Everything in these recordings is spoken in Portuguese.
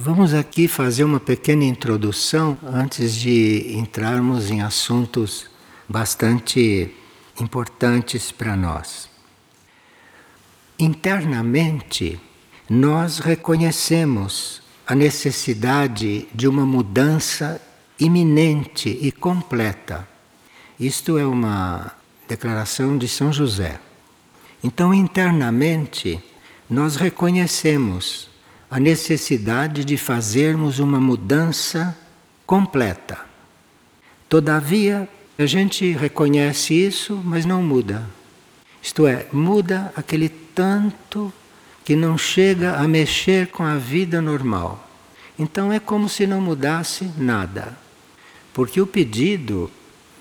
Vamos aqui fazer uma pequena introdução antes de entrarmos em assuntos bastante importantes para nós. Internamente, nós reconhecemos a necessidade de uma mudança iminente e completa. Isto é uma declaração de São José. Então, internamente, nós reconhecemos a necessidade de fazermos uma mudança completa. Todavia, a gente reconhece isso, mas não muda. Isto é, muda aquele tanto que não chega a mexer com a vida normal. Então é como se não mudasse nada. Porque o pedido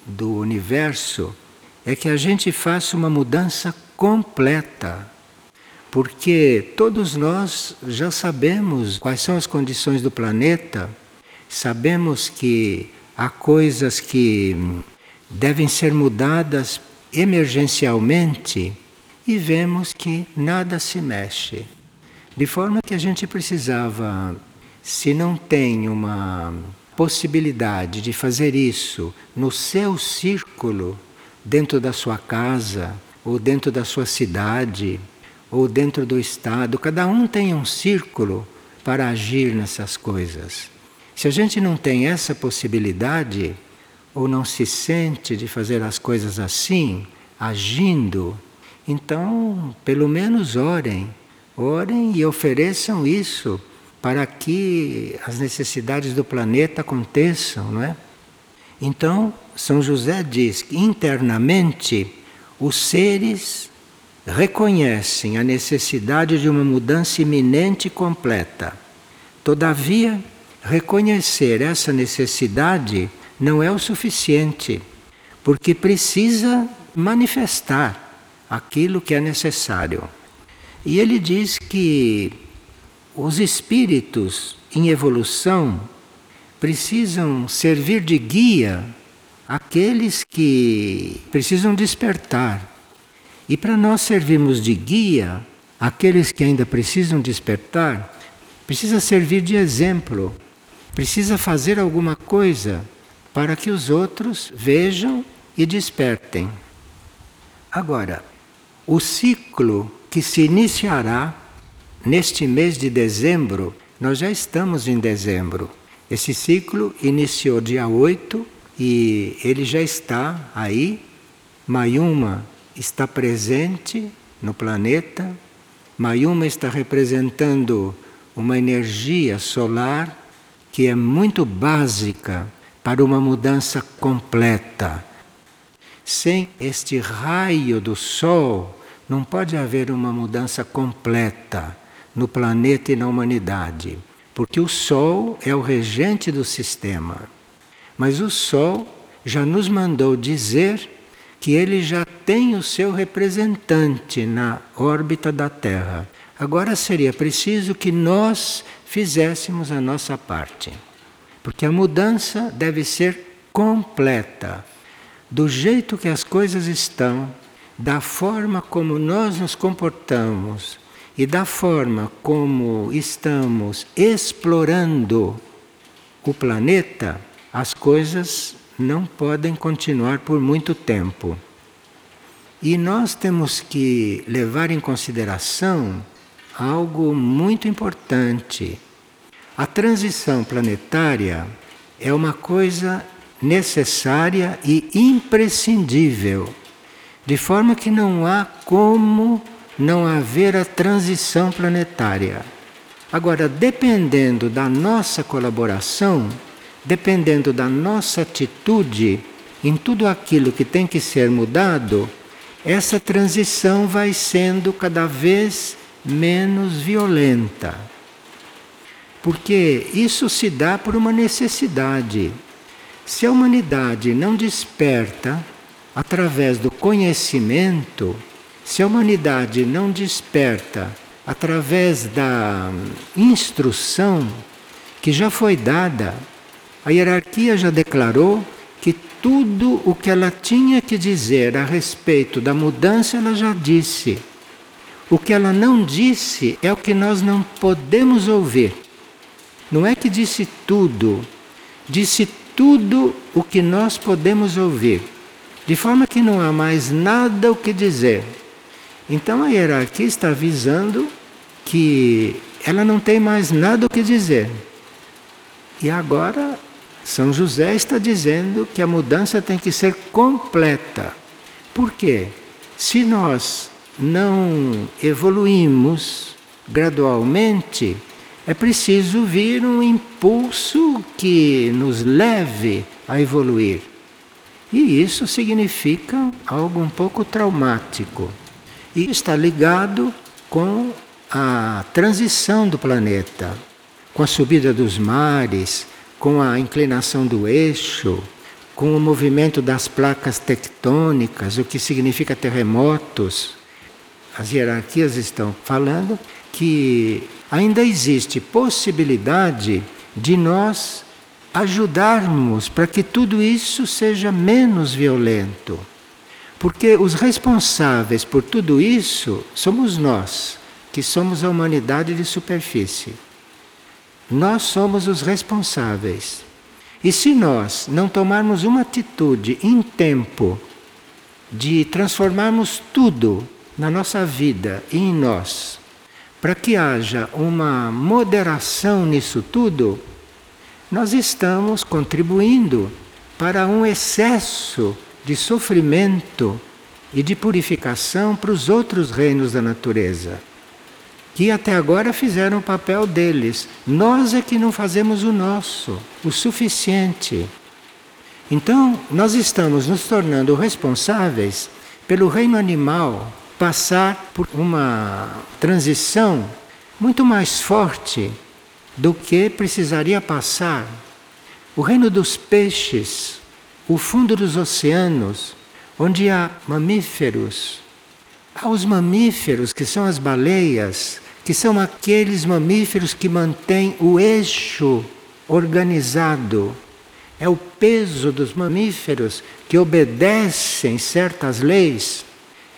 do universo é que a gente faça uma mudança completa porque todos nós já sabemos quais são as condições do planeta, sabemos que há coisas que devem ser mudadas emergencialmente e vemos que nada se mexe. De forma que a gente precisava, se não tem uma possibilidade de fazer isso no seu círculo, dentro da sua casa ou dentro da sua cidade, ou dentro do Estado, cada um tem um círculo para agir nessas coisas. Se a gente não tem essa possibilidade, ou não se sente de fazer as coisas assim, agindo, então, pelo menos orem. Orem e ofereçam isso para que as necessidades do planeta aconteçam, não é? Então, São José diz que internamente os seres reconhecem a necessidade de uma mudança iminente e completa. Todavia, reconhecer essa necessidade não é o suficiente, porque precisa manifestar aquilo que é necessário. E ele diz que os espíritos em evolução precisam servir de guia àqueles que precisam despertar e para nós servirmos de guia àqueles que ainda precisam despertar, precisa servir de exemplo, precisa fazer alguma coisa para que os outros vejam e despertem. Agora, o ciclo que se iniciará neste mês de dezembro, nós já estamos em dezembro. Esse ciclo iniciou dia 8 e ele já está aí. Mayuma está presente no planeta. Mayuma está representando uma energia solar que é muito básica para uma mudança completa. Sem este raio do Sol, não pode haver uma mudança completa no planeta e na humanidade, porque o Sol é o regente do sistema. Mas o Sol já nos mandou dizer que ele já tem o seu representante na órbita da Terra. Agora seria preciso que nós fizéssemos a nossa parte. Porque a mudança deve ser completa. Do jeito que as coisas estão, da forma como nós nos comportamos e da forma como estamos explorando o planeta, as coisas não podem continuar por muito tempo. E nós temos que levar em consideração algo muito importante. A transição planetária é uma coisa necessária e imprescindível, de forma que não há como não haver a transição planetária. Agora, dependendo da nossa colaboração, dependendo da nossa atitude em tudo aquilo que tem que ser mudado, essa transição vai sendo cada vez menos violenta. Porque isso se dá por uma necessidade. Se a humanidade não desperta através do conhecimento, se a humanidade não desperta através da instrução que já foi dada a hierarquia já declarou que tudo o que ela tinha que dizer a respeito da mudança ela já disse. O que ela não disse é o que nós não podemos ouvir. Não é que disse tudo, disse tudo o que nós podemos ouvir, de forma que não há mais nada o que dizer. Então a hierarquia está avisando que ela não tem mais nada o que dizer. E agora São José está dizendo que a mudança tem que ser completa. Por quê? Se nós não evoluímos gradualmente, é preciso vir um impulso que nos leve a evoluir. E isso significa algo um pouco traumático. E está ligado com a transição do planeta, com a subida dos mares, com a inclinação do eixo, com o movimento das placas tectônicas, o que significa terremotos. As hierarquias estão falando que ainda existe possibilidade de nós ajudarmos para que tudo isso seja menos violento. Porque os responsáveis por tudo isso somos nós, que somos a humanidade de superfície. Nós somos os responsáveis. E se nós não tomarmos uma atitude em tempo de transformarmos tudo na nossa vida e em nós, para que haja uma moderação nisso tudo, nós estamos contribuindo para um excesso de sofrimento e de purificação para os outros reinos da natureza, que até agora fizeram o papel deles. Nós é que não fazemos o nosso, o suficiente. Então, nós estamos nos tornando responsáveis pelo reino animal passar por uma transição muito mais forte do que precisaria passar. O reino dos peixes o fundo dos oceanos, onde há mamíferos. Há os mamíferos, que são as baleias, que são aqueles mamíferos que mantêm o eixo organizado. É o peso dos mamíferos que obedecem certas leis,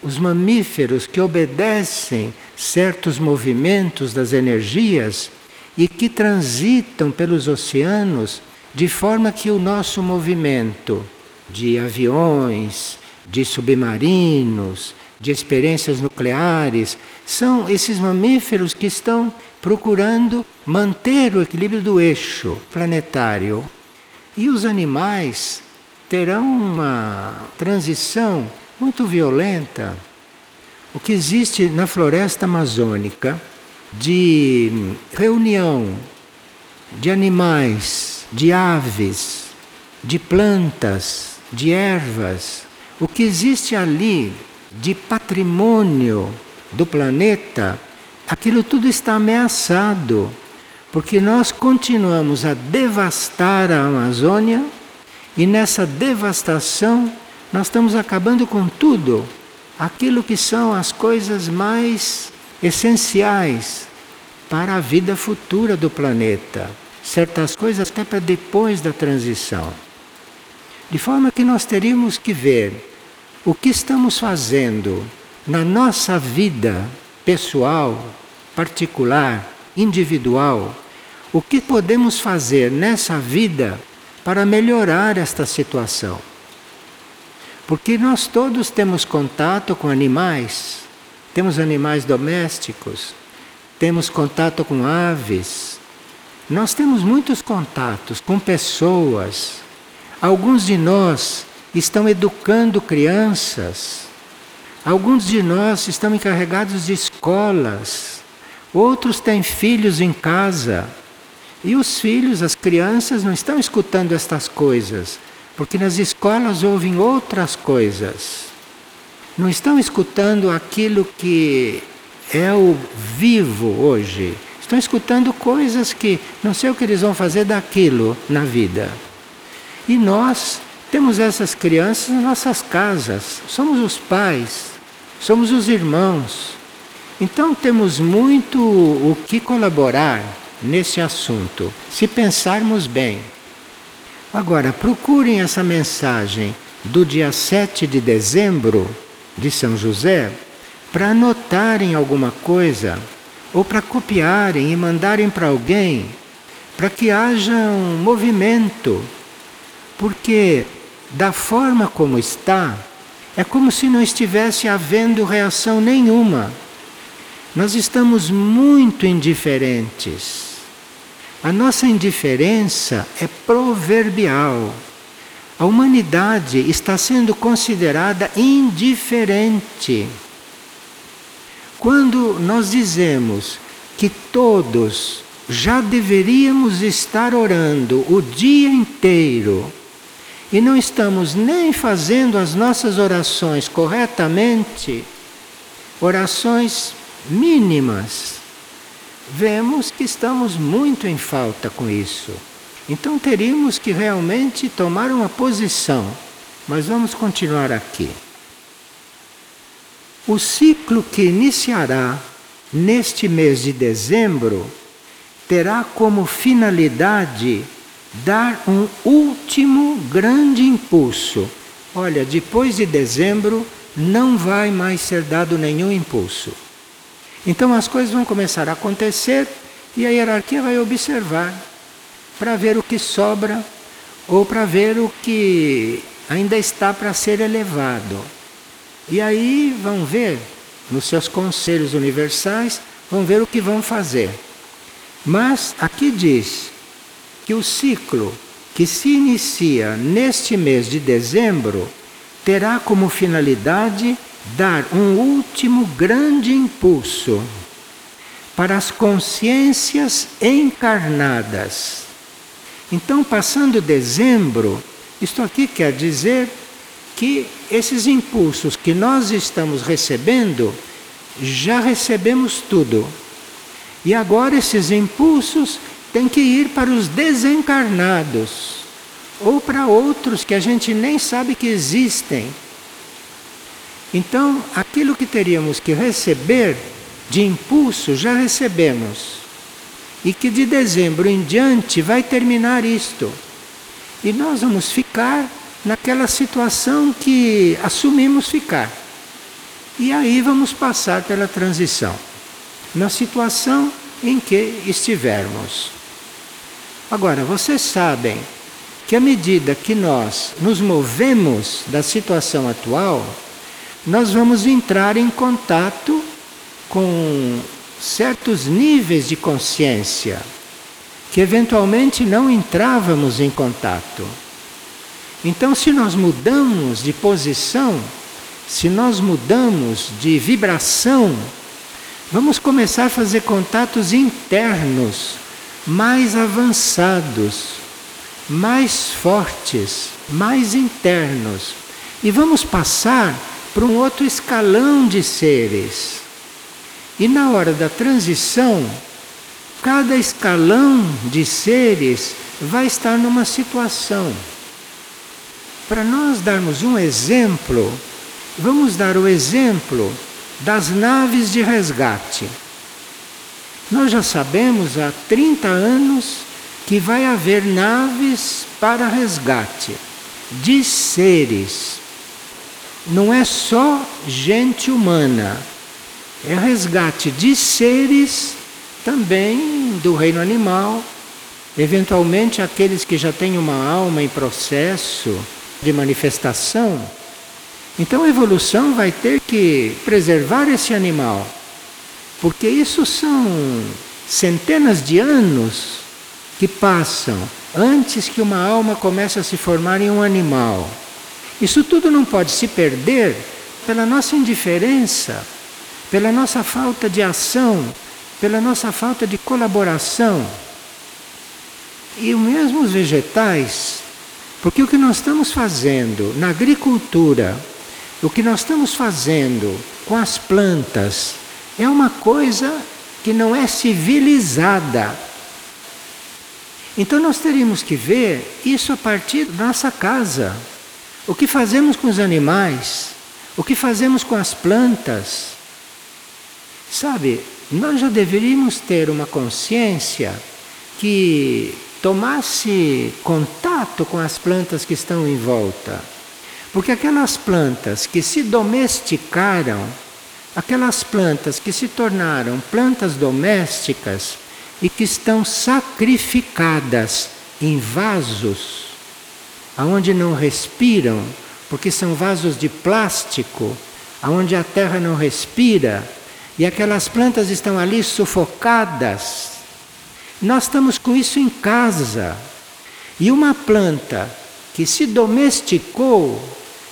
os mamíferos que obedecem certos movimentos das energias e que transitam pelos oceanos de forma que o nosso movimento de aviões, de submarinos, de experiências nucleares, são esses mamíferos que estão procurando manter o equilíbrio do eixo planetário. E os animais terão uma transição muito violenta. O que existe na floresta amazônica de reunião de animais de aves, de plantas, de ervas. O que existe ali de patrimônio do planeta, aquilo tudo está ameaçado, porque nós continuamos a devastar a Amazônia e nessa devastação nós estamos acabando com tudo, aquilo que são as coisas mais essenciais para a vida futura do planeta certas coisas até para depois da transição. De forma que nós teríamos que ver o que estamos fazendo na nossa vida pessoal, particular, individual, o que podemos fazer nessa vida para melhorar esta situação. Porque nós todos temos contato com animais, temos animais domésticos, temos contato com aves, nós temos muitos contatos com pessoas. Alguns de nós estão educando crianças. Alguns de nós estão encarregados de escolas. Outros têm filhos em casa. E os filhos, as crianças, não estão escutando estas coisas, porque nas escolas ouvem outras coisas. Não estão escutando aquilo que é o vivo hoje Estão escutando coisas que não sei o que eles vão fazer daquilo na vida. E nós temos essas crianças nas nossas casas, somos os pais, somos os irmãos. Então temos muito o que colaborar nesse assunto, se pensarmos bem. Agora, procurem essa mensagem do dia 7 de dezembro de São José para anotarem alguma coisa ou para copiarem e mandarem para alguém, para que haja um movimento, porque da forma como está, é como se não estivesse havendo reação nenhuma. Nós estamos muito indiferentes. A nossa indiferença é proverbial. A humanidade está sendo considerada indiferente. Quando nós dizemos que todos já deveríamos estar orando o dia inteiro e não estamos nem fazendo as nossas orações corretamente, orações mínimas, vemos que estamos muito em falta com isso. Então teríamos que realmente tomar uma posição. Mas vamos continuar aqui. O ciclo que iniciará neste mês de dezembro terá como finalidade dar um último grande impulso. Olha, depois de dezembro não vai mais ser dado nenhum impulso. Então as coisas vão começar a acontecer e a hierarquia vai observar para ver o que sobra ou para ver o que ainda está para ser elevado. E aí vão ver, nos seus conselhos universais, vão ver o que vão fazer. Mas aqui diz que o ciclo que se inicia neste mês de dezembro terá como finalidade dar um último grande impulso para as consciências encarnadas então, passando dezembro, isto aqui quer dizer que esses impulsos que nós estamos recebendo, já recebemos tudo. E agora esses impulsos têm que ir para os desencarnados ou para outros que a gente nem sabe que existem. Então, aquilo que teríamos que receber de impulso já recebemos e que de dezembro em diante vai terminar isto. E nós vamos ficar naquela situação que assumimos ficar. E aí vamos passar pela transição, na situação em que estivermos. Agora, vocês sabem que à medida que nós nos movemos da situação atual, nós vamos entrar em contato com certos níveis de consciência que eventualmente não entrávamos em contato. Então, se nós mudamos de posição, se nós mudamos de vibração, vamos começar a fazer contatos internos mais avançados, mais fortes, mais internos. E vamos passar para um outro escalão de seres. E na hora da transição, cada escalão de seres vai estar numa situação. Para nós darmos um exemplo, vamos dar o exemplo das naves de resgate. Nós já sabemos há 30 anos que vai haver naves para resgate de seres. Não é só gente humana, é resgate de seres também do reino animal, eventualmente aqueles que já têm uma alma em processo de manifestação. Então a evolução vai ter que preservar esse animal, porque isso são centenas de anos que passam antes que uma alma comece a se formar em um animal. Isso tudo não pode se perder pela nossa indiferença pela nossa falta de ação, pela nossa falta de colaboração. E o mesmo os vegetais, porque o que nós estamos fazendo na agricultura, o que nós estamos fazendo com as plantas, é uma coisa que não é civilizada. Então nós teríamos que ver isso a partir da nossa casa. O que fazemos com os animais, o que fazemos com as plantas, Sabe, nós já deveríamos ter uma consciência que tomasse contato com as plantas que estão em volta. Porque aquelas plantas que se domesticaram, aquelas plantas que se tornaram plantas domésticas, e que estão sacrificadas em vasos aonde não respiram, porque são vasos de plástico, aonde a terra não respira, e aquelas plantas estão ali sufocadas. Nós estamos com isso em casa. E uma planta que se domesticou,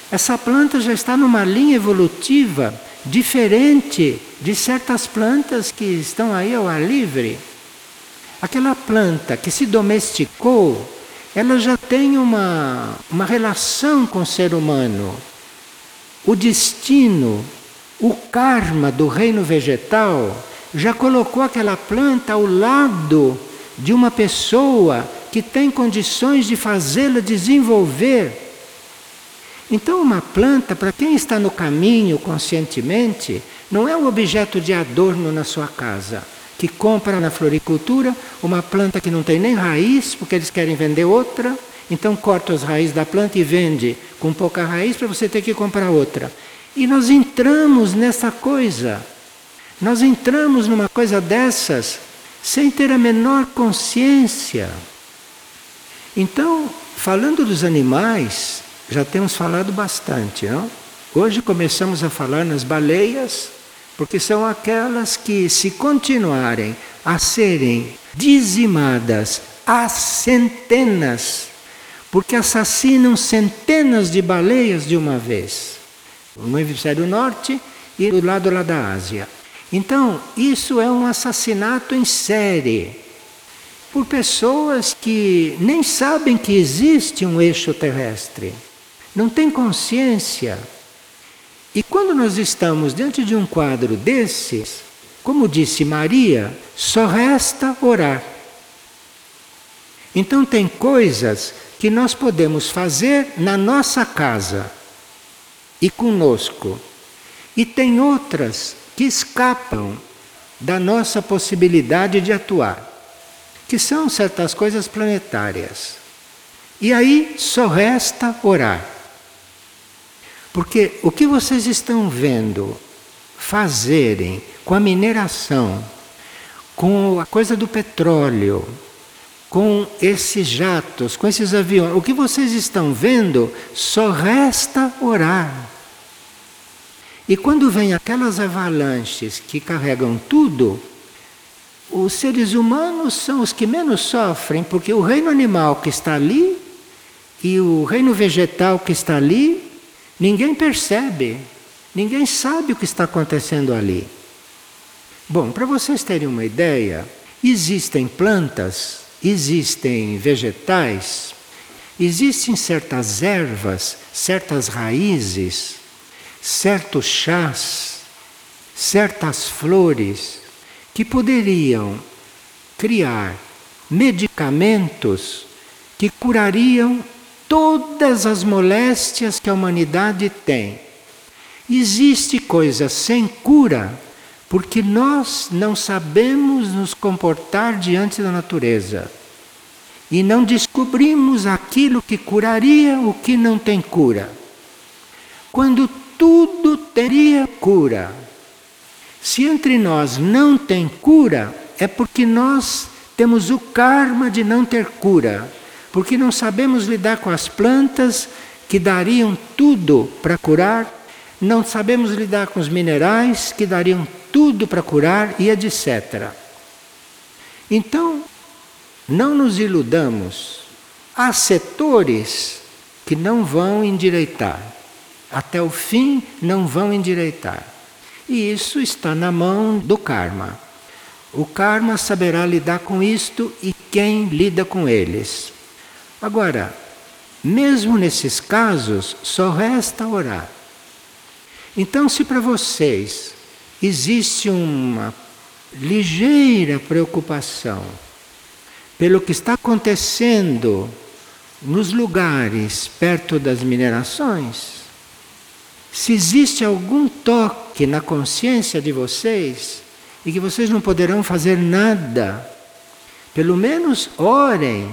essa planta já está numa linha evolutiva diferente de certas plantas que estão aí ao ar livre. Aquela planta que se domesticou, ela já tem uma, uma relação com o ser humano. O destino, o karma do reino vegetal já colocou aquela planta ao lado de uma pessoa que tem condições de fazê-la desenvolver. Então, uma planta, para quem está no caminho conscientemente, não é um objeto de adorno na sua casa que compra na floricultura uma planta que não tem nem raiz, porque eles querem vender outra, então corta as raízes da planta e vende com pouca raiz para você ter que comprar outra. E nós entramos nessa coisa. Nós entramos numa coisa dessas sem ter a menor consciência. Então, falando dos animais, já temos falado bastante, não? Hoje começamos a falar nas baleias, porque são aquelas que, se continuarem a serem dizimadas a centenas, porque assassinam centenas de baleias de uma vez, no hemisfério norte e do lado lá da Ásia. Então, isso é um assassinato em série por pessoas que nem sabem que existe um eixo terrestre, não têm consciência e quando nós estamos diante de um quadro desses, como disse Maria, só resta orar. Então, tem coisas que nós podemos fazer na nossa casa e conosco, e tem outras que escapam da nossa possibilidade de atuar, que são certas coisas planetárias. E aí só resta orar. Porque o que vocês estão vendo fazerem com a mineração, com a coisa do petróleo, com esses jatos, com esses aviões, o que vocês estão vendo só resta orar. E quando vem aquelas avalanches que carregam tudo, os seres humanos são os que menos sofrem, porque o reino animal que está ali e o reino vegetal que está ali Ninguém percebe, ninguém sabe o que está acontecendo ali. Bom, para vocês terem uma ideia, existem plantas, existem vegetais, existem certas ervas, certas raízes, certos chás, certas flores que poderiam criar medicamentos que curariam todas as moléstias que a humanidade tem. Existe coisa sem cura porque nós não sabemos nos comportar diante da natureza e não descobrimos aquilo que curaria o que não tem cura. Quando tudo teria cura. Se entre nós não tem cura, é porque nós temos o karma de não ter cura porque não sabemos lidar com as plantas que dariam tudo para curar, não sabemos lidar com os minerais que dariam tudo para curar e etc. Então, não nos iludamos. Há setores que não vão endireitar. Até o fim não vão endireitar. E isso está na mão do karma. O karma saberá lidar com isto e quem lida com eles. Agora, mesmo nesses casos, só resta orar. Então, se para vocês existe uma ligeira preocupação pelo que está acontecendo nos lugares perto das minerações, se existe algum toque na consciência de vocês e que vocês não poderão fazer nada, pelo menos orem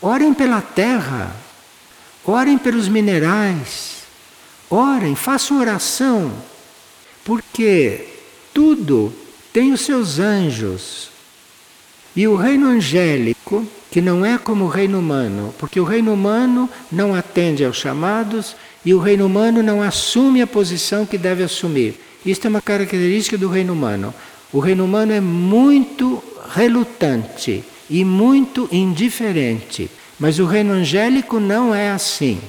Orem pela terra, orem pelos minerais, orem, façam oração, porque tudo tem os seus anjos. E o reino angélico, que não é como o reino humano, porque o reino humano não atende aos chamados e o reino humano não assume a posição que deve assumir. Isto é uma característica do reino humano. O reino humano é muito relutante e muito indiferente, mas o reino angélico não é assim.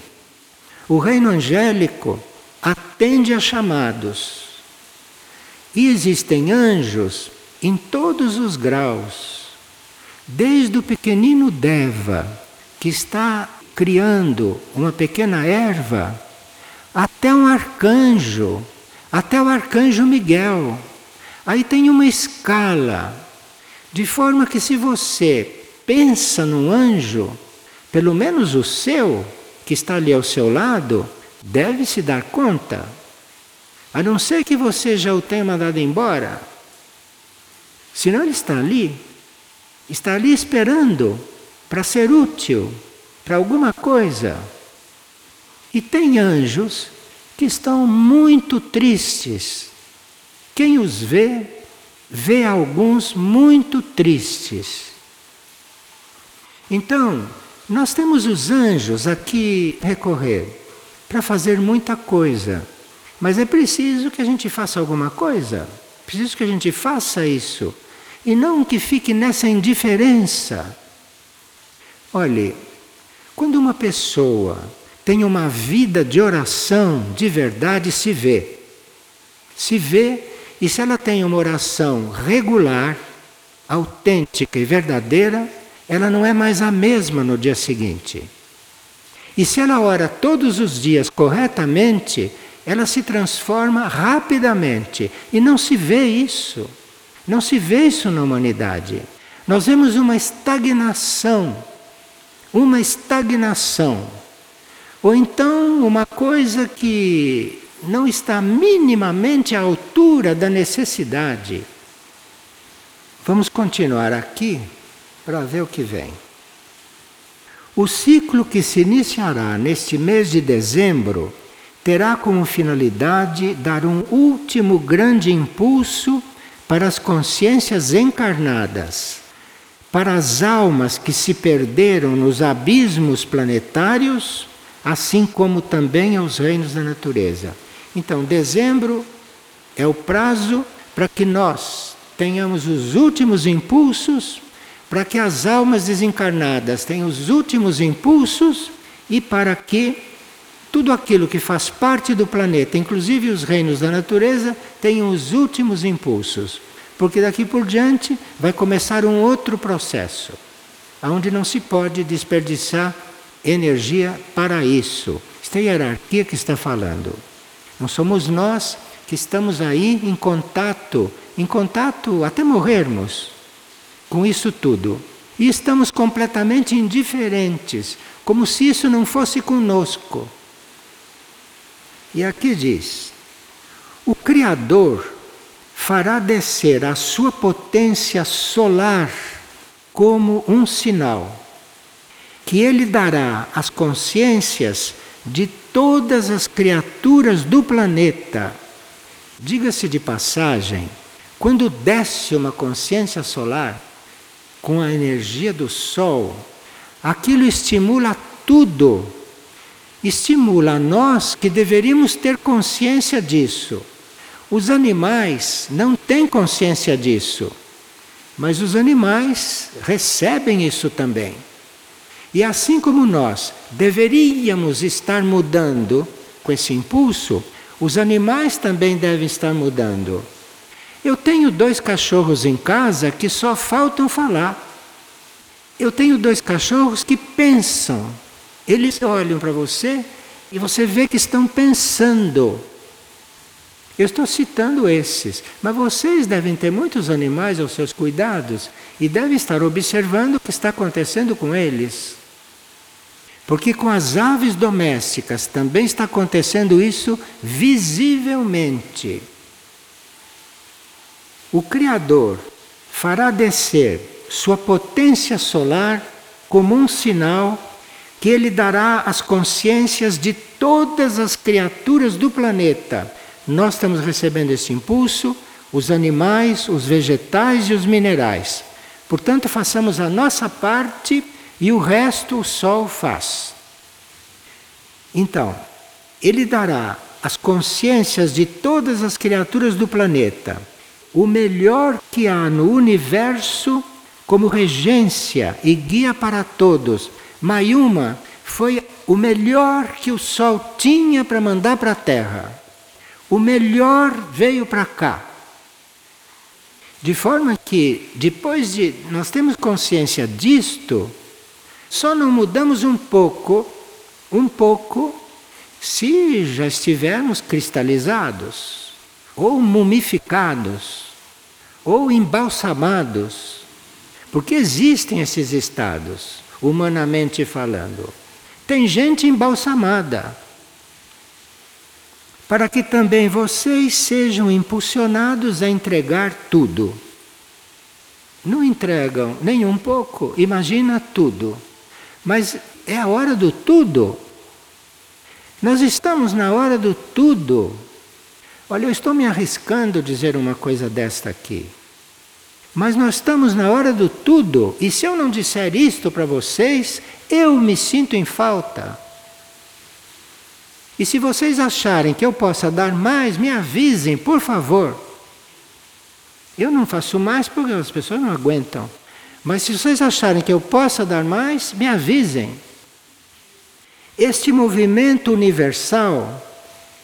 O reino angélico atende a chamados. E existem anjos em todos os graus, desde o pequenino Deva, que está criando uma pequena erva, até um arcanjo, até o arcanjo Miguel. Aí tem uma escala, de forma que se você pensa num anjo, pelo menos o seu, que está ali ao seu lado, deve se dar conta. A não ser que você já o tenha mandado embora. Senão ele está ali, está ali esperando para ser útil para alguma coisa. E tem anjos que estão muito tristes. Quem os vê, vê alguns muito tristes. Então, nós temos os anjos aqui recorrer para fazer muita coisa. Mas é preciso que a gente faça alguma coisa. Preciso que a gente faça isso. E não que fique nessa indiferença. Olhe, quando uma pessoa tem uma vida de oração de verdade, se vê. Se vê, e se ela tem uma oração regular, autêntica e verdadeira, ela não é mais a mesma no dia seguinte. E se ela ora todos os dias corretamente, ela se transforma rapidamente. E não se vê isso. Não se vê isso na humanidade. Nós vemos uma estagnação. Uma estagnação. Ou então uma coisa que não está minimamente à altura da necessidade. Vamos continuar aqui para ver o que vem. O ciclo que se iniciará neste mês de dezembro terá como finalidade dar um último grande impulso para as consciências encarnadas, para as almas que se perderam nos abismos planetários, assim como também aos reinos da natureza. Então, dezembro é o prazo para que nós tenhamos os últimos impulsos, para que as almas desencarnadas tenham os últimos impulsos e para que tudo aquilo que faz parte do planeta, inclusive os reinos da natureza, tenham os últimos impulsos. Porque daqui por diante vai começar um outro processo, onde não se pode desperdiçar energia para isso. Esta é a hierarquia que está falando. Não somos nós que estamos aí em contato, em contato até morrermos com isso tudo. E estamos completamente indiferentes, como se isso não fosse conosco. E aqui diz: o Criador fará descer a sua potência solar como um sinal, que ele dará às consciências de todas as criaturas do planeta. Diga-se de passagem, quando desce uma consciência solar com a energia do Sol, aquilo estimula tudo estimula nós que deveríamos ter consciência disso. Os animais não têm consciência disso, mas os animais recebem isso também. E assim como nós deveríamos estar mudando com esse impulso, os animais também devem estar mudando. Eu tenho dois cachorros em casa que só faltam falar. Eu tenho dois cachorros que pensam eles olham para você e você vê que estão pensando. Eu estou citando esses, mas vocês devem ter muitos animais aos seus cuidados e devem estar observando o que está acontecendo com eles. Porque com as aves domésticas também está acontecendo isso visivelmente. O Criador fará descer sua potência solar como um sinal que ele dará às consciências de todas as criaturas do planeta. Nós estamos recebendo esse impulso, os animais, os vegetais e os minerais. Portanto, façamos a nossa parte e o resto o sol faz. Então, ele dará às consciências de todas as criaturas do planeta o melhor que há no universo como regência e guia para todos. Mayuma foi o melhor que o Sol tinha para mandar para a Terra. O melhor veio para cá. De forma que, depois de nós temos consciência disto, só não mudamos um pouco, um pouco, se já estivermos cristalizados, ou mumificados, ou embalsamados, porque existem esses estados, humanamente falando. Tem gente embalsamada, para que também vocês sejam impulsionados a entregar tudo. Não entregam nem um pouco, imagina tudo. Mas é a hora do tudo. Nós estamos na hora do tudo. Olha, eu estou me arriscando dizer uma coisa desta aqui. Mas nós estamos na hora do tudo, e se eu não disser isto para vocês, eu me sinto em falta. E se vocês acharem que eu possa dar mais, me avisem, por favor. Eu não faço mais porque as pessoas não aguentam. Mas se vocês acharem que eu possa dar mais, me avisem. Este movimento universal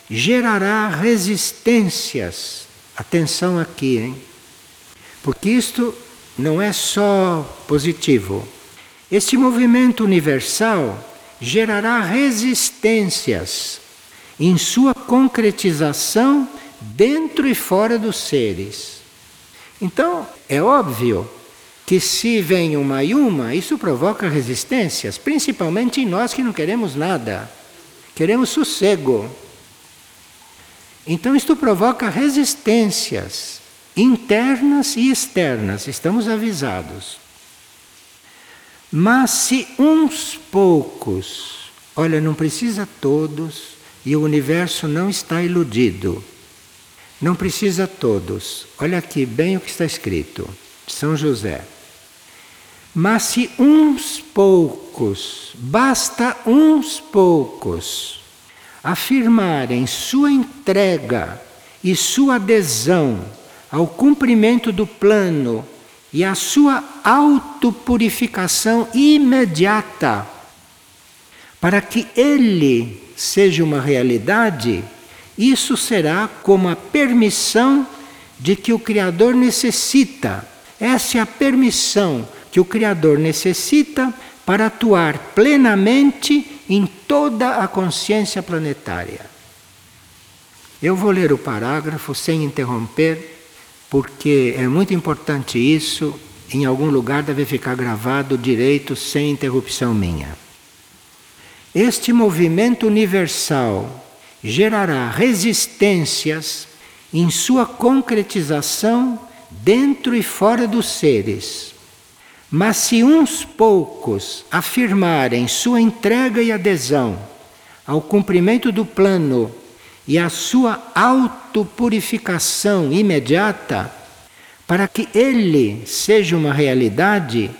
gerará resistências. Atenção aqui, hein? Porque isto não é só positivo. Este movimento universal gerará resistências em sua concretização dentro e fora dos seres. Então, é óbvio que se vem uma e uma, isso provoca resistências, principalmente em nós que não queremos nada, queremos sossego. Então, isto provoca resistências internas e externas, estamos avisados. Mas se uns poucos, olha, não precisa todos, e o universo não está iludido. Não precisa todos. Olha aqui bem o que está escrito. São José. Mas se uns poucos, basta uns poucos, afirmarem sua entrega e sua adesão ao cumprimento do plano e a sua autopurificação imediata, para que ele seja uma realidade, isso será como a permissão de que o Criador necessita. Essa é a permissão que o Criador necessita para atuar plenamente em toda a consciência planetária. Eu vou ler o parágrafo sem interromper, porque é muito importante isso. Em algum lugar deve ficar gravado direito sem interrupção minha. Este movimento universal gerará resistências em sua concretização dentro e fora dos seres. Mas se uns poucos afirmarem sua entrega e adesão ao cumprimento do plano e à sua autopurificação imediata, para que ele seja uma realidade,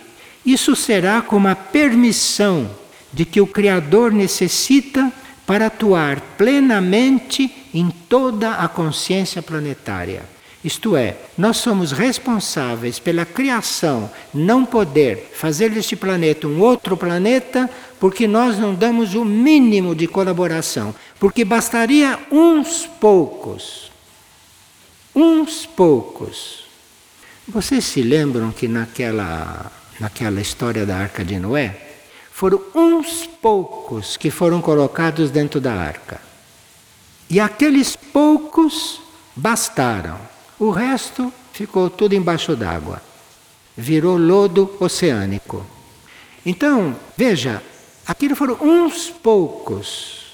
isso será como a permissão de que o Criador necessita para atuar plenamente em toda a consciência planetária. Isto é, nós somos responsáveis pela criação, não poder fazer deste planeta um outro planeta, porque nós não damos o mínimo de colaboração. Porque bastaria uns poucos, uns poucos. Vocês se lembram que naquela, naquela história da Arca de Noé, foram uns poucos que foram colocados dentro da arca. E aqueles poucos bastaram. O resto ficou tudo embaixo d'água. Virou lodo oceânico. Então, veja, aquilo foram uns poucos.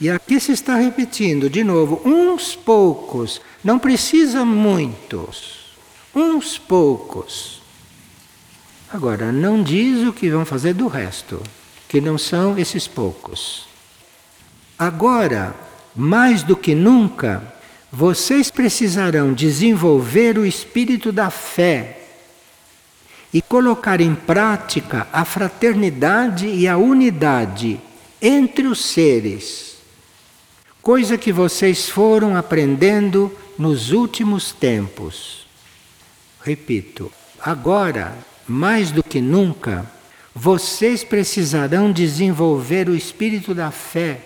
E aqui se está repetindo de novo, uns poucos, não precisa muitos, uns poucos. Agora, não diz o que vão fazer do resto, que não são esses poucos. Agora, mais do que nunca, vocês precisarão desenvolver o espírito da fé e colocar em prática a fraternidade e a unidade entre os seres, coisa que vocês foram aprendendo nos últimos tempos. Repito, agora, mais do que nunca, vocês precisarão desenvolver o espírito da fé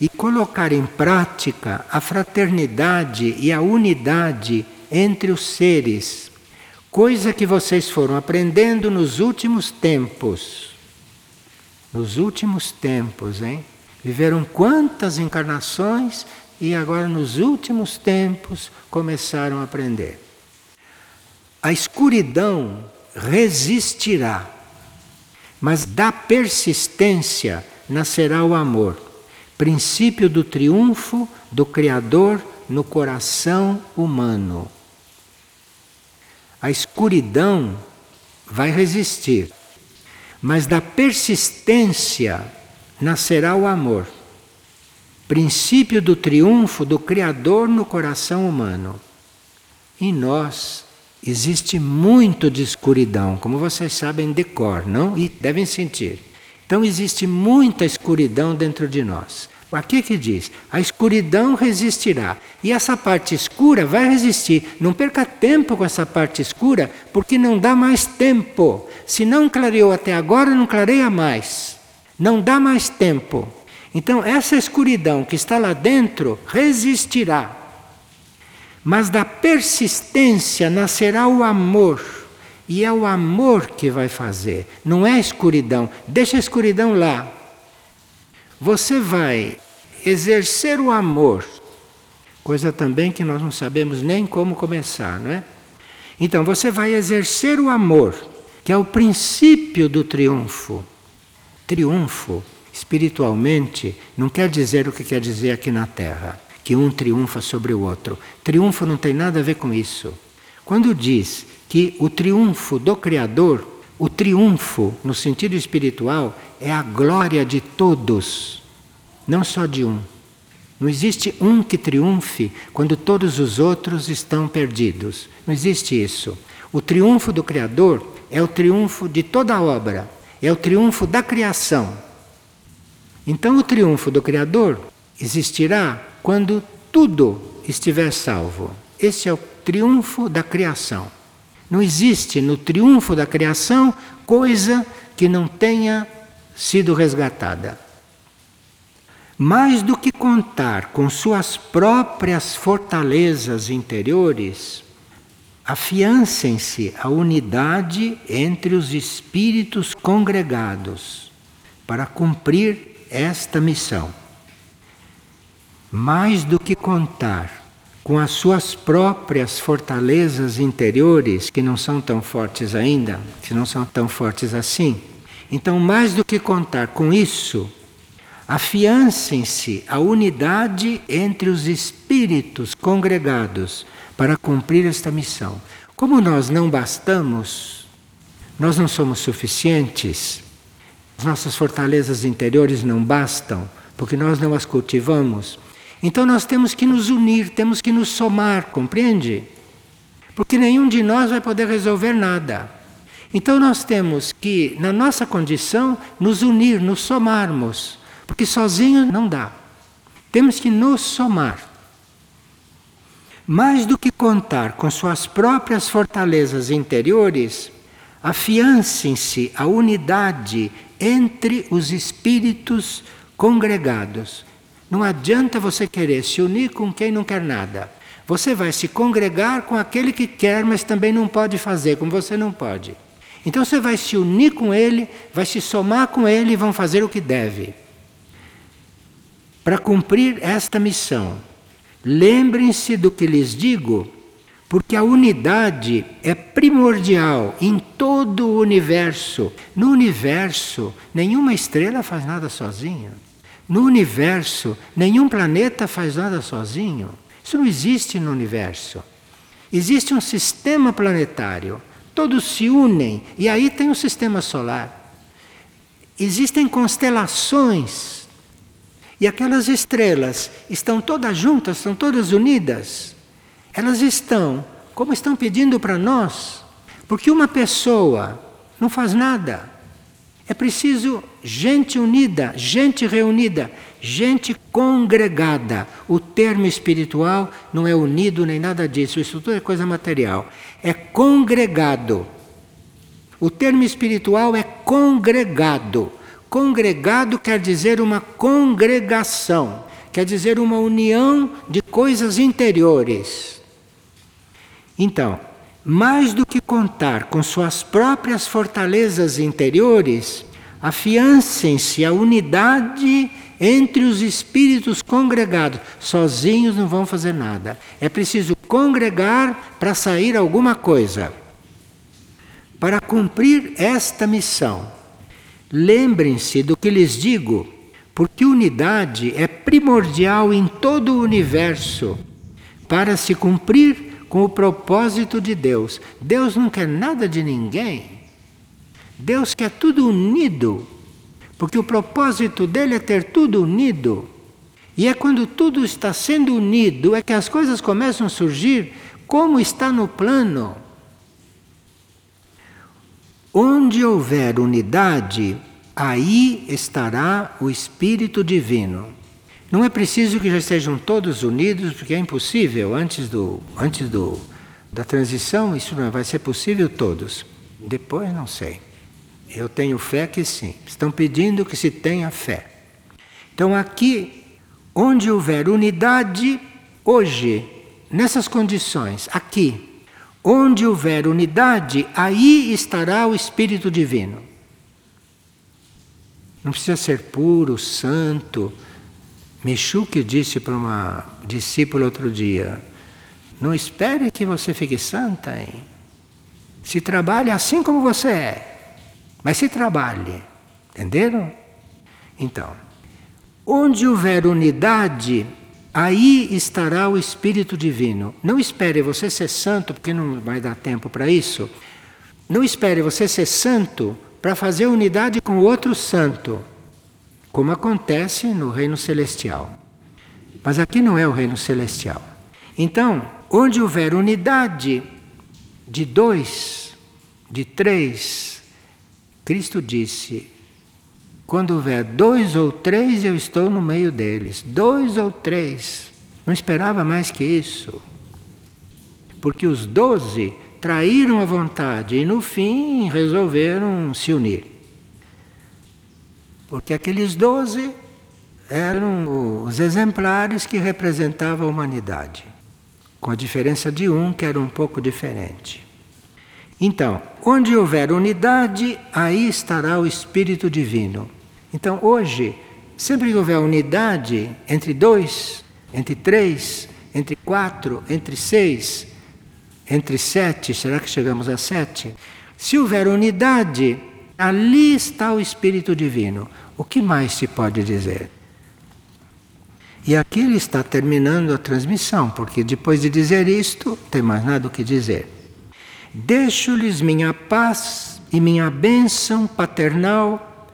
e colocar em prática a fraternidade e a unidade entre os seres, coisa que vocês foram aprendendo nos últimos tempos. Nos últimos tempos, hein? Viveram quantas encarnações e agora nos últimos tempos começaram a aprender. A escuridão resistirá, mas da persistência nascerá o amor, princípio do triunfo do Criador no coração humano. A escuridão vai resistir, mas da persistência nascerá o amor, princípio do triunfo do Criador no coração humano. Em nós existe muito de escuridão, como vocês sabem de cor, não? E devem sentir. Então existe muita escuridão dentro de nós. Aqui que diz: a escuridão resistirá. E essa parte escura vai resistir. Não perca tempo com essa parte escura, porque não dá mais tempo. Se não clareou até agora, não clareia mais. Não dá mais tempo. Então, essa escuridão que está lá dentro resistirá. Mas da persistência nascerá o amor. E é o amor que vai fazer, não é a escuridão. Deixa a escuridão lá. Você vai exercer o amor, coisa também que nós não sabemos nem como começar, não é? Então você vai exercer o amor, que é o princípio do triunfo. Triunfo, espiritualmente, não quer dizer o que quer dizer aqui na Terra, que um triunfa sobre o outro. Triunfo não tem nada a ver com isso. Quando diz que o triunfo do Criador, o triunfo no sentido espiritual, é a glória de todos, não só de um. Não existe um que triunfe quando todos os outros estão perdidos. Não existe isso. O triunfo do Criador é o triunfo de toda a obra, é o triunfo da criação. Então, o triunfo do Criador existirá quando tudo estiver salvo. Esse é o triunfo da criação. Não existe no triunfo da criação coisa que não tenha sido resgatada. Mais do que contar com suas próprias fortalezas interiores, afiancem-se a unidade entre os espíritos congregados para cumprir esta missão. Mais do que contar com as suas próprias fortalezas interiores, que não são tão fortes ainda, que não são tão fortes assim. Então, mais do que contar com isso, afiancem-se a unidade entre os espíritos congregados para cumprir esta missão. Como nós não bastamos, nós não somos suficientes, as nossas fortalezas interiores não bastam, porque nós não as cultivamos. Então nós temos que nos unir, temos que nos somar, compreende? Porque nenhum de nós vai poder resolver nada. Então nós temos que, na nossa condição, nos unir, nos somarmos, porque sozinho não dá. Temos que nos somar. Mais do que contar com suas próprias fortalezas interiores, afiancem-se a unidade entre os espíritos congregados não adianta você querer se unir com quem não quer nada. Você vai se congregar com aquele que quer, mas também não pode fazer, como você não pode. Então você vai se unir com ele, vai se somar com ele e vão fazer o que deve. Para cumprir esta missão, lembrem-se do que lhes digo, porque a unidade é primordial em todo o universo. No universo, nenhuma estrela faz nada sozinha. No universo, nenhum planeta faz nada sozinho. Isso não existe no universo. Existe um sistema planetário. Todos se unem e aí tem o um sistema solar. Existem constelações. E aquelas estrelas estão todas juntas, estão todas unidas. Elas estão, como estão pedindo para nós, Porque uma pessoa não faz nada. É preciso gente unida, gente reunida, gente congregada. O termo espiritual não é unido nem nada disso, isso tudo é coisa material. É congregado. O termo espiritual é congregado. Congregado quer dizer uma congregação, quer dizer uma união de coisas interiores. Então, mais do que contar com suas próprias fortalezas interiores, afiancem-se a unidade entre os espíritos congregados. Sozinhos não vão fazer nada. É preciso congregar para sair alguma coisa. Para cumprir esta missão, Lembrem-se do que lhes digo, porque unidade é primordial em todo o universo para se cumprir com o propósito de Deus. Deus não quer nada de ninguém. Deus quer tudo unido, porque o propósito dele é ter tudo unido. E é quando tudo está sendo unido é que as coisas começam a surgir como está no plano. Onde houver unidade, aí estará o Espírito Divino. Não é preciso que já estejam todos unidos, porque é impossível antes do antes do da transição, isso não vai ser possível todos. Depois não sei. Eu tenho fé que sim. Estão pedindo que se tenha fé. Então aqui onde houver unidade hoje, nessas condições, aqui Onde houver unidade, aí estará o Espírito Divino. Não precisa ser puro, santo. Michuque disse para uma discípula outro dia: Não espere que você fique santa, hein? Se trabalhe assim como você é, mas se trabalhe. Entenderam? Então, onde houver unidade, Aí estará o Espírito Divino. Não espere você ser santo, porque não vai dar tempo para isso. Não espere você ser santo para fazer unidade com outro santo, como acontece no reino celestial. Mas aqui não é o reino celestial. Então, onde houver unidade de dois, de três, Cristo disse: quando houver dois ou três, eu estou no meio deles. Dois ou três. Não esperava mais que isso. Porque os doze traíram a vontade e no fim resolveram se unir. Porque aqueles doze eram os exemplares que representavam a humanidade, com a diferença de um que era um pouco diferente. Então, onde houver unidade, aí estará o Espírito Divino. Então, hoje, sempre que houver unidade entre dois, entre três, entre quatro, entre seis, entre sete, será que chegamos a sete? Se houver unidade, ali está o Espírito Divino. O que mais se pode dizer? E aqui ele está terminando a transmissão, porque depois de dizer isto, tem mais nada o que dizer. Deixo-lhes minha paz e minha bênção paternal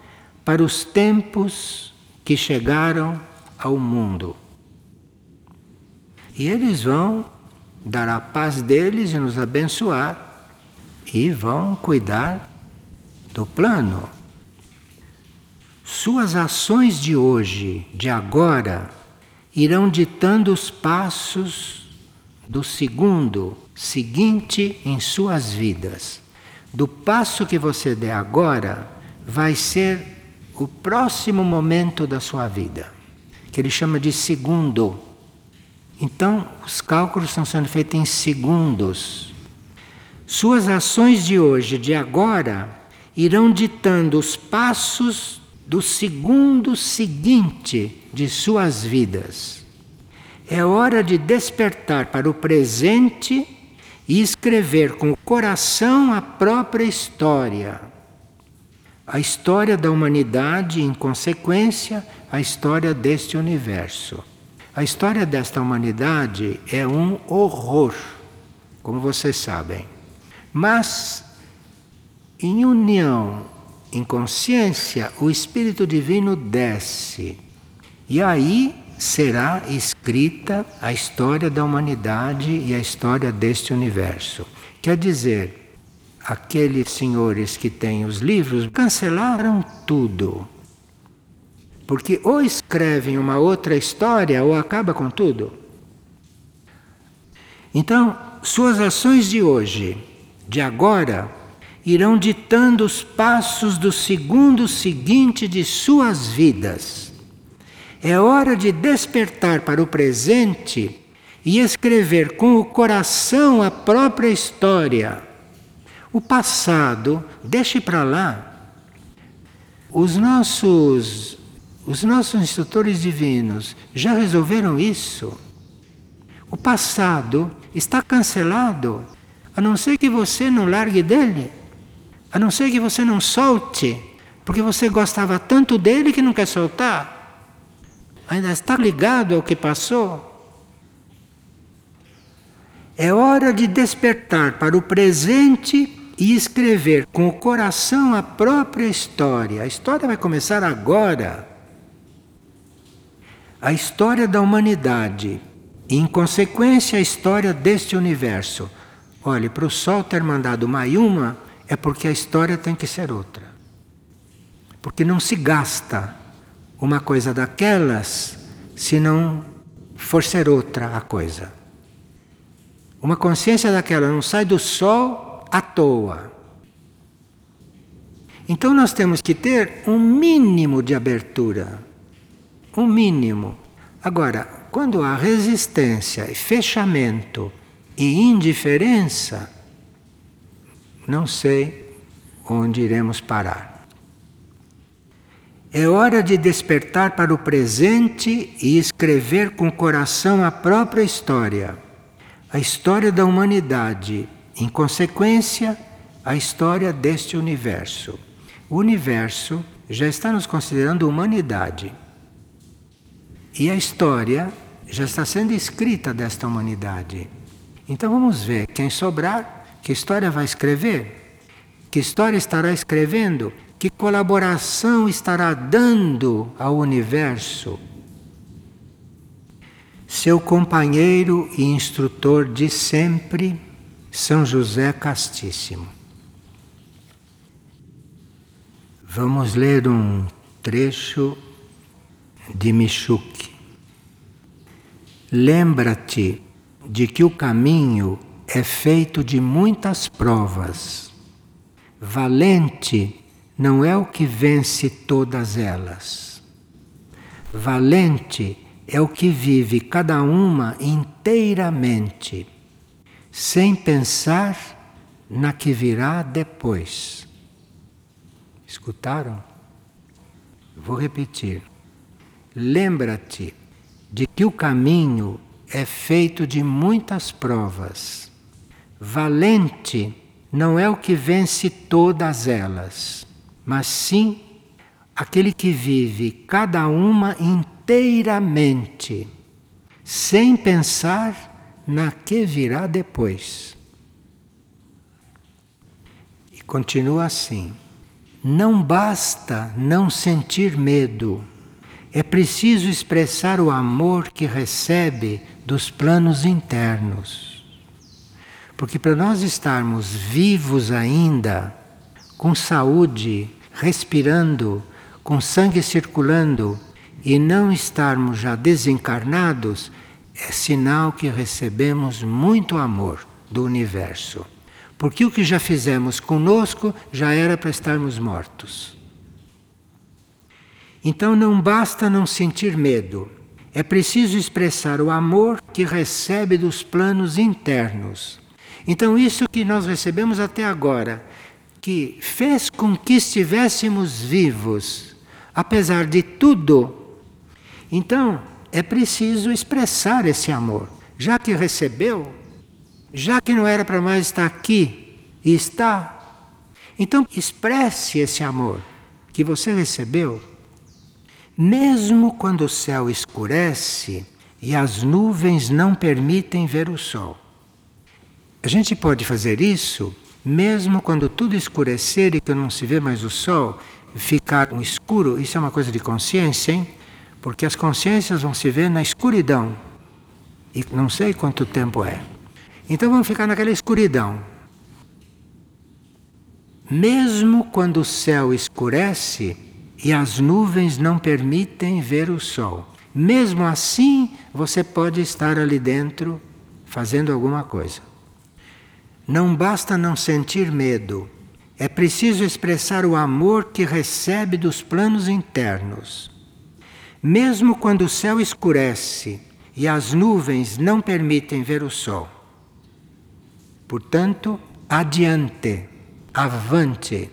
para os tempos que chegaram ao mundo. E eles vão dar a paz deles e nos abençoar e vão cuidar do plano. Suas ações de hoje, de agora, irão ditando os passos do segundo seguinte em suas vidas. Do passo que você der agora, vai ser o próximo momento da sua vida, que ele chama de segundo. Então, os cálculos estão sendo feitos em segundos. Suas ações de hoje, de agora, irão ditando os passos do segundo seguinte de suas vidas. É hora de despertar para o presente e escrever com o coração a própria história a história da humanidade, em consequência, a história deste universo. A história desta humanidade é um horror, como vocês sabem. Mas, em união, em consciência, o Espírito Divino desce. E aí será escrita a história da humanidade e a história deste universo. Quer dizer, aqueles senhores que têm os livros cancelaram tudo. Porque ou escrevem uma outra história ou acaba com tudo. Então, suas ações de hoje, de agora, irão ditando os passos do segundo seguinte de suas vidas. É hora de despertar para o presente e escrever com o coração a própria história. O passado, deixe para lá. Os nossos os nossos instrutores divinos já resolveram isso. O passado está cancelado, a não ser que você não largue dele, a não ser que você não solte, porque você gostava tanto dele que não quer soltar. Ainda está ligado ao que passou. É hora de despertar para o presente e escrever com o coração a própria história. A história vai começar agora. A história da humanidade e, em consequência, a história deste universo. Olhe, para o Sol ter mandado Mayuma é porque a história tem que ser outra. Porque não se gasta uma coisa daquelas se não for ser outra a coisa. Uma consciência daquela não sai do sol à toa. Então nós temos que ter um mínimo de abertura. Um mínimo. Agora, quando há resistência e fechamento e indiferença, não sei onde iremos parar. É hora de despertar para o presente e escrever com o coração a própria história a história da humanidade, em consequência, a história deste universo. O universo já está nos considerando humanidade. E a história já está sendo escrita desta humanidade. Então vamos ver quem sobrar, que história vai escrever, que história estará escrevendo, que colaboração estará dando ao universo seu companheiro e instrutor de sempre, São José Castíssimo. Vamos ler um trecho de Michuque. Lembra-te de que o caminho é feito de muitas provas. Valente não é o que vence todas elas. Valente é o que vive cada uma inteiramente, sem pensar na que virá depois. Escutaram? Vou repetir. Lembra-te de que o caminho é feito de muitas provas. Valente não é o que vence todas elas, mas sim aquele que vive cada uma inteiramente sem pensar na que virá depois. E continua assim: não basta não sentir medo, é preciso expressar o amor que recebe dos planos internos. Porque para nós estarmos vivos ainda, com saúde, respirando, com sangue circulando, e não estarmos já desencarnados é sinal que recebemos muito amor do universo. Porque o que já fizemos conosco já era para estarmos mortos. Então não basta não sentir medo, é preciso expressar o amor que recebe dos planos internos. Então, isso que nós recebemos até agora, que fez com que estivéssemos vivos, apesar de tudo então, é preciso expressar esse amor. Já que recebeu, já que não era para mais estar aqui e está, então expresse esse amor que você recebeu, mesmo quando o céu escurece e as nuvens não permitem ver o sol. A gente pode fazer isso mesmo quando tudo escurecer e que não se vê mais o sol, ficar um escuro, isso é uma coisa de consciência, hein? porque as consciências vão se ver na escuridão. E não sei quanto tempo é. Então vamos ficar naquela escuridão. mesmo quando o céu escurece e as nuvens não permitem ver o sol. Mesmo assim, você pode estar ali dentro fazendo alguma coisa. Não basta não sentir medo, é preciso expressar o amor que recebe dos planos internos. Mesmo quando o céu escurece e as nuvens não permitem ver o sol. Portanto, adiante, avante,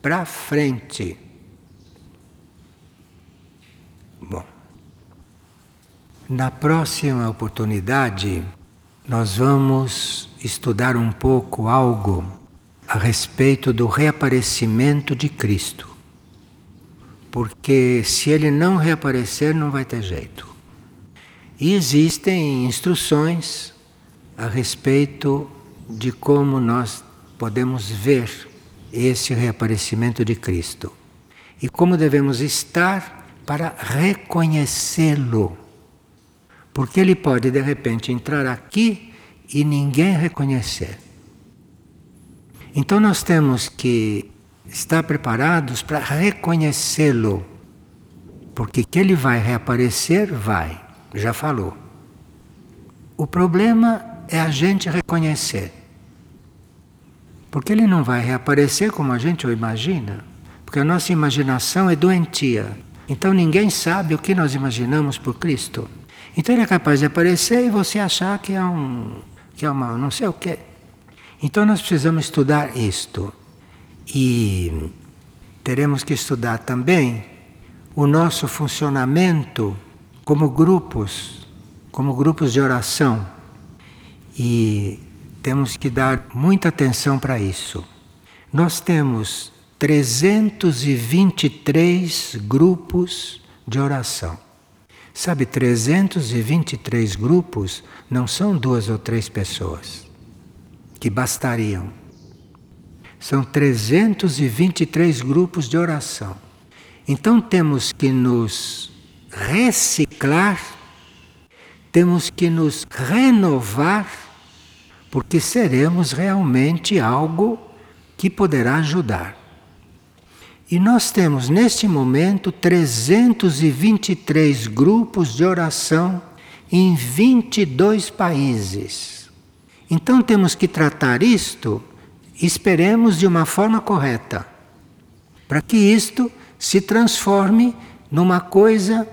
para frente. Bom, na próxima oportunidade, nós vamos estudar um pouco algo a respeito do reaparecimento de Cristo. Porque se ele não reaparecer, não vai ter jeito. E existem instruções a respeito de como nós podemos ver esse reaparecimento de Cristo e como devemos estar para reconhecê-lo. Porque ele pode de repente entrar aqui e ninguém reconhecer. Então nós temos que estar preparados para reconhecê-lo. Porque que ele vai reaparecer, vai, já falou. O problema é a gente reconhecer. Porque ele não vai reaparecer como a gente o imagina. Porque a nossa imaginação é doentia. Então ninguém sabe o que nós imaginamos por Cristo. Então ele é capaz de aparecer e você achar que é um que é uma não sei o que. Então nós precisamos estudar isto. E teremos que estudar também o nosso funcionamento como grupos, como grupos de oração. E temos que dar muita atenção para isso. Nós temos 323 grupos de oração. Sabe, 323 grupos não são duas ou três pessoas que bastariam. São 323 grupos de oração. Então temos que nos reciclar, temos que nos renovar, porque seremos realmente algo que poderá ajudar. E nós temos neste momento 323 grupos de oração em 22 países. Então temos que tratar isto, esperemos de uma forma correta, para que isto se transforme numa coisa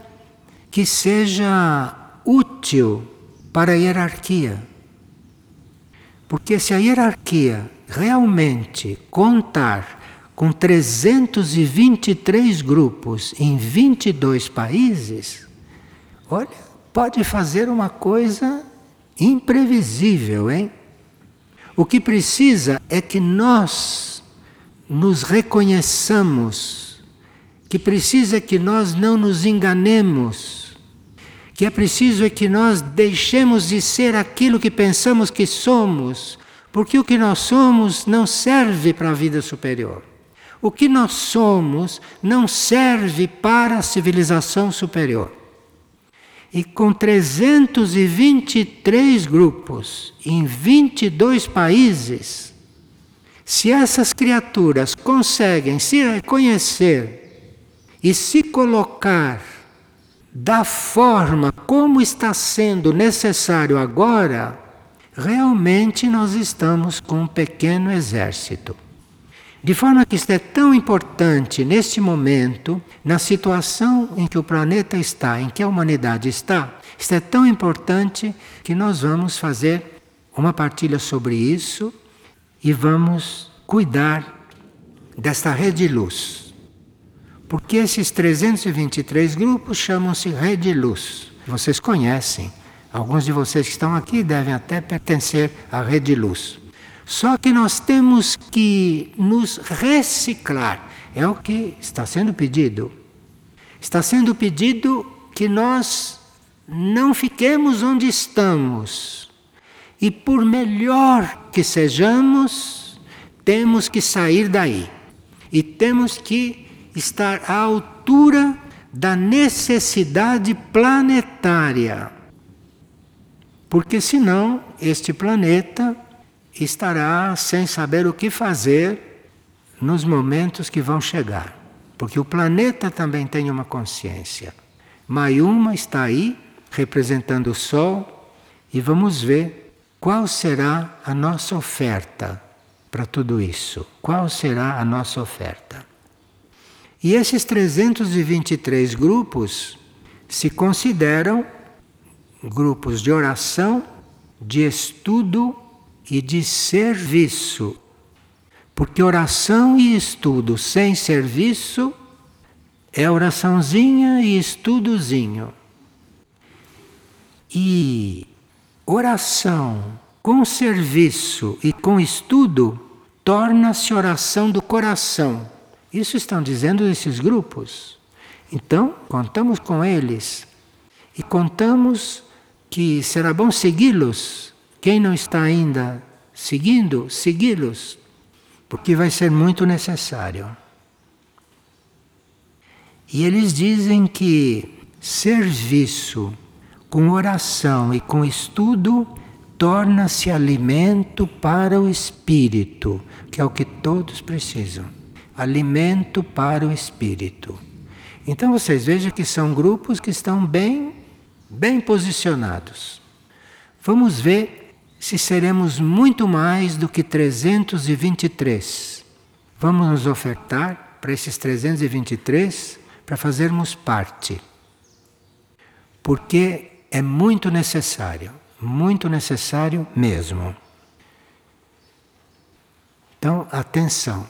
que seja útil para a hierarquia. Porque se a hierarquia realmente contar com 323 grupos em 22 países, olha, pode fazer uma coisa imprevisível, hein? O que precisa é que nós nos reconheçamos, que precisa que nós não nos enganemos, que é preciso é que nós deixemos de ser aquilo que pensamos que somos, porque o que nós somos não serve para a vida superior. O que nós somos não serve para a civilização superior. E com 323 grupos em 22 países, se essas criaturas conseguem se reconhecer e se colocar da forma como está sendo necessário agora, realmente nós estamos com um pequeno exército. De forma que isto é tão importante neste momento, na situação em que o planeta está, em que a humanidade está, isto é tão importante que nós vamos fazer uma partilha sobre isso e vamos cuidar desta rede de luz. Porque esses 323 grupos chamam-se rede de luz. Vocês conhecem. Alguns de vocês que estão aqui devem até pertencer à rede de luz. Só que nós temos que nos reciclar. É o que está sendo pedido. Está sendo pedido que nós não fiquemos onde estamos. E por melhor que sejamos, temos que sair daí. E temos que estar à altura da necessidade planetária. Porque senão este planeta estará sem saber o que fazer nos momentos que vão chegar, porque o planeta também tem uma consciência. Mayuma está aí representando o Sol e vamos ver qual será a nossa oferta para tudo isso. Qual será a nossa oferta? E esses 323 grupos se consideram grupos de oração, de estudo e de serviço. Porque oração e estudo sem serviço é oraçãozinha e estudozinho. E oração com serviço e com estudo torna-se oração do coração. Isso estão dizendo esses grupos. Então, contamos com eles e contamos que será bom segui-los. Quem não está ainda seguindo, segui-los, porque vai ser muito necessário. E eles dizem que serviço com oração e com estudo torna-se alimento para o espírito, que é o que todos precisam. Alimento para o espírito. Então vocês vejam que são grupos que estão bem, bem posicionados. Vamos ver se seremos muito mais do que 323. Vamos nos ofertar para esses 323 para fazermos parte. Porque é muito necessário, muito necessário mesmo. Então, atenção.